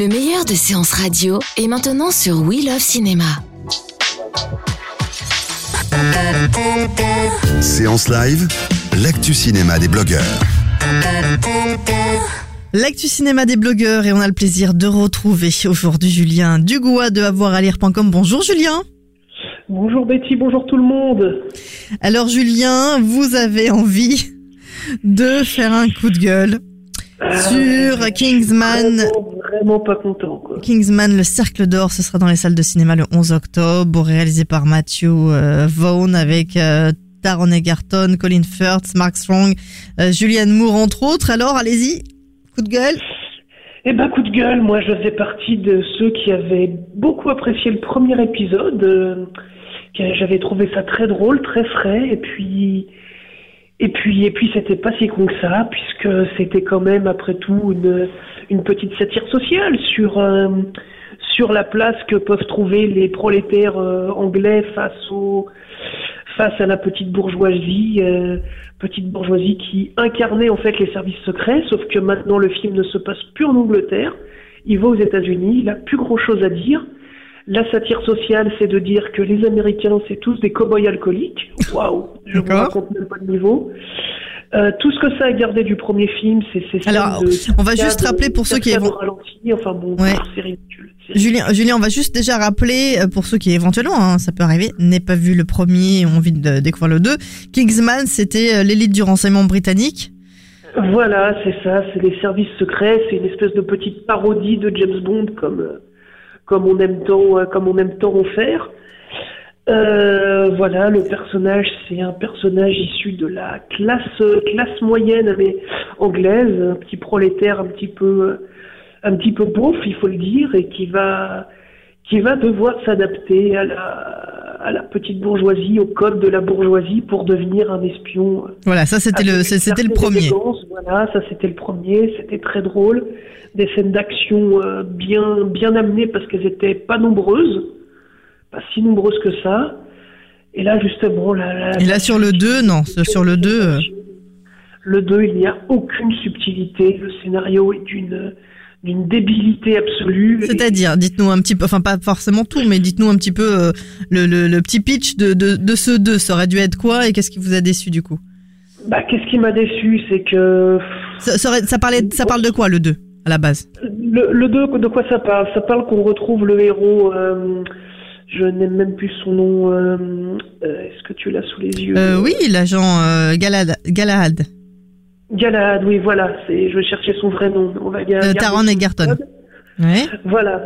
Le meilleur de séances radio est maintenant sur We Love Cinéma. Séance live, l'actu cinéma des blogueurs. L'actu cinéma des blogueurs et on a le plaisir de retrouver aujourd'hui Julien Dugois de avoiralire.com. Bonjour Julien. Bonjour Betty, bonjour tout le monde. Alors Julien, vous avez envie de faire un coup de gueule sur Kingsman. Vraiment, pas content. Quoi. Kingsman, le cercle d'or, ce sera dans les salles de cinéma le 11 octobre, réalisé par Matthew euh, Vaughn avec euh, Taron Egerton, Colin Firth, Mark Strong, euh, Julianne Moore entre autres. Alors allez-y, coup de gueule. Eh ben coup de gueule, moi je faisais partie de ceux qui avaient beaucoup apprécié le premier épisode. J'avais trouvé ça très drôle, très frais, et puis et puis et puis c'était pas si con que ça, puisque c'était quand même après tout une une petite satire sociale sur euh, sur la place que peuvent trouver les prolétaires euh, anglais face au face à la petite bourgeoisie, euh, petite bourgeoisie qui incarnait en fait les services secrets, sauf que maintenant le film ne se passe plus en Angleterre, il va aux États-Unis, il a plus grand chose à dire. La satire sociale, c'est de dire que les Américains, c'est tous des cow-boys alcooliques. Waouh, je vous raconte même pas le niveau. Euh, tout ce que ça a gardé du premier film, c'est ces scènes Alors, de on va juste rappeler pour ceux qui vont- ralenti, enfin bon, Ouais. c'est ridicule. C'est Julien, Julien, on va juste déjà rappeler, euh, pour ceux qui éventuellement, hein, ça peut arriver, n'aient pas vu le premier ont envie de découvrir le 2, Kingsman, c'était euh, l'élite du renseignement britannique. Voilà, c'est ça, c'est les services secrets, c'est une espèce de petite parodie de James Bond comme comme on aime tant euh, comme on aime tant en faire. Euh, voilà, le personnage, c'est un personnage issu de la classe classe moyenne mais anglaise, un petit prolétaire un petit peu euh, un petit peu beauf, il faut le dire, et qui va qui va devoir s'adapter à la à la petite bourgeoisie, au code de la bourgeoisie pour devenir un espion. Voilà, ça c'était le, c'était le premier. Voilà, ça c'était le premier, c'était très drôle. Des scènes d'action euh, bien bien amenées parce qu'elles étaient pas nombreuses, pas si nombreuses que ça. Et là justement, la, la- Et là sur le 2, non, sur le 2, euh, le 2, il n'y a aucune subtilité. Le scénario est d'une d'une débilité absolue. c'est-à-dire, dites-nous un petit peu, enfin pas forcément tout, mais dites-nous un petit peu euh, le, le, le petit pitch de, de, de ce 2, ça aurait dû être quoi et qu'est-ce qui vous a déçu du coup? Bah, qu'est-ce qui m'a déçu, c'est que ça, ça, aurait- ça parlait, ça parle de quoi le 2 à la base? Le, le 2, de quoi ça parle? Ça parle qu'on retrouve le héros, euh, je n'aime même plus son nom, euh, est-ce que tu l'as sous les yeux? Oui, l'agent Galahad. Galahad. Oui, voilà, c'est, je vais chercher son vrai nom. On va Euh, son Egerton. Voilà.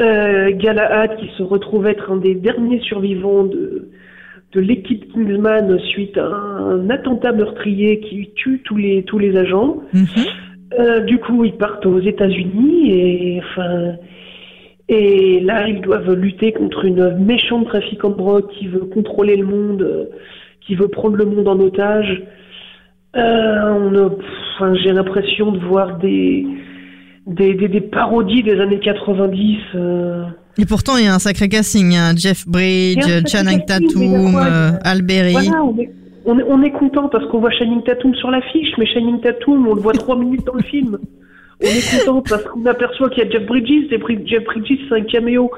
Euh, Galahad qui se retrouve être un des derniers survivants de, de l'équipe Kingsman suite à un attentat meurtrier qui tue tous les, tous les agents. Mhm. Euh, du coup, ils partent aux États-Unis et enfin. Et là, ils doivent lutter contre une méchante trafiquante de drogue qui veut contrôler le monde, euh, qui veut prendre le monde en otage. Euh, on a- pff, enfin, j'ai l'impression de voir des, des, des, des parodies des années 90. euh. Et pourtant, il y a un sacré casting. hein. Jeff Bridge, Channing Tatum, euh, Alberi. Voilà, on est, on est, on est content parce qu'on voit Channing Tatum sur l'affiche, mais Channing Tatum, on le voit trois minutes dans le film. On est content parce qu'on aperçoit qu'il y a Jeff Bridges, et Jeff Bridges c'est un caméo.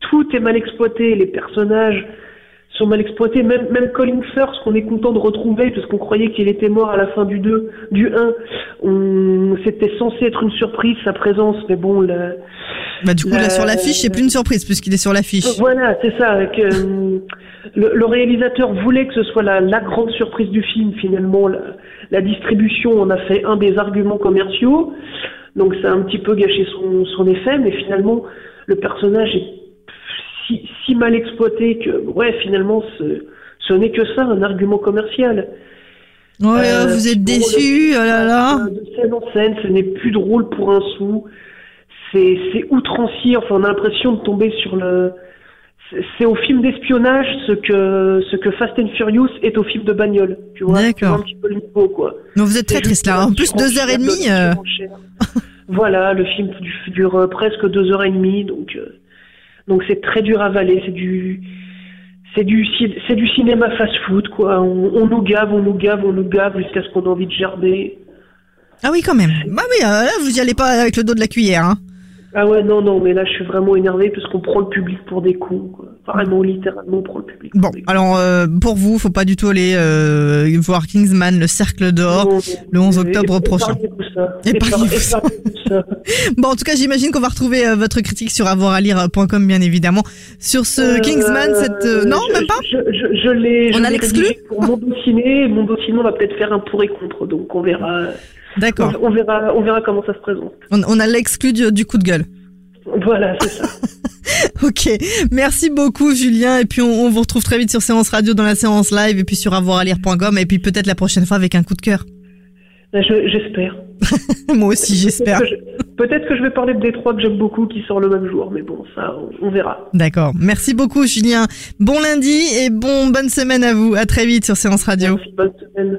Tout est mal exploité, les personnages sont mal exploités, même, même Colin Firth qu'on est content de retrouver parce qu'on croyait qu'il était mort à la fin du 2, du 1. On, c'était censé être une surprise sa présence, mais bon, le, Bah, du coup, là, La- sur l'affiche, c'est plus une surprise puisqu'il est sur l'affiche. voilà, c'est ça. Que, euh, le, le réalisateur voulait que ce soit la, la grande surprise du film. Finalement, la, la distribution en a fait un des arguments commerciaux. Donc ça a un petit peu gâché son, son effet, mais finalement, le personnage est si, si mal exploité que, ouais, finalement, ce, ce n'est que ça, un argument commercial. Ouais, Euh, vous êtes le- oh là là. De scène en scène, ce n'est plus drôle pour un sou. C'est c'est outrancier. Enfin, on a l'impression de tomber sur le. c'est- C'est au film d'espionnage ce que ce que Fast and Furious est au film de bagnole. Tu vois, D'accord. Un petit peu le niveau, quoi. Non, vous êtes très triste là. En plus, deux heures et demie. euh, voilà, le film du- dure euh, presque deux heures et demie, donc euh, donc c'est très dur à avaler. C'est du c'est du du cinéma fast-food, quoi. On, nous gave, on nous gave, on nous gave jusqu'à ce qu'on ait envie de gerber. Ah oui, quand même. Bah oui, euh, vous y allez pas avec le dos de la cuillère. Hein. Ah ouais, non, non, mais là, je suis vraiment énervé parce qu'on prend le public pour des cons, quoi. Vraiment, littéralement, on prend le public pour Bon, des cons. alors euh, pour vous, faut pas du tout aller euh, voir Kingsman, le Cercle d'Or. Le 11 et- octobre et- prochain. Bon, en tout cas, j'imagine qu'on va retrouver euh, votre critique sur avoiralire.com, bien évidemment. Sur ce Euh, Kingsman, cette... euh, non, je- même pas? Je, je, je l'ai. On je a l'exclu? Pour mon ciné, mon ciné, on va peut-être faire un pour et contre, donc on verra. D'accord. On, on verra, on verra comment ça se présente. On, on a l'exclu du, du coup de gueule. Voilà, c'est ça. Ok, merci beaucoup Julien et puis on, on vous retrouve très vite sur Séance Radio dans la séance live et puis sur avoiralire.com et puis peut-être la prochaine fois avec un coup de cœur. Je- J'espère. Moi aussi j'espère. Peut-être que, je- peut-être que je vais parler de Détroit que j'aime beaucoup qui sort le même jour, mais bon, ça, on, on verra. D'accord, merci beaucoup Julien. Bon lundi et bon bonne semaine à vous. À très vite sur Séance Radio. Merci, bonne semaine.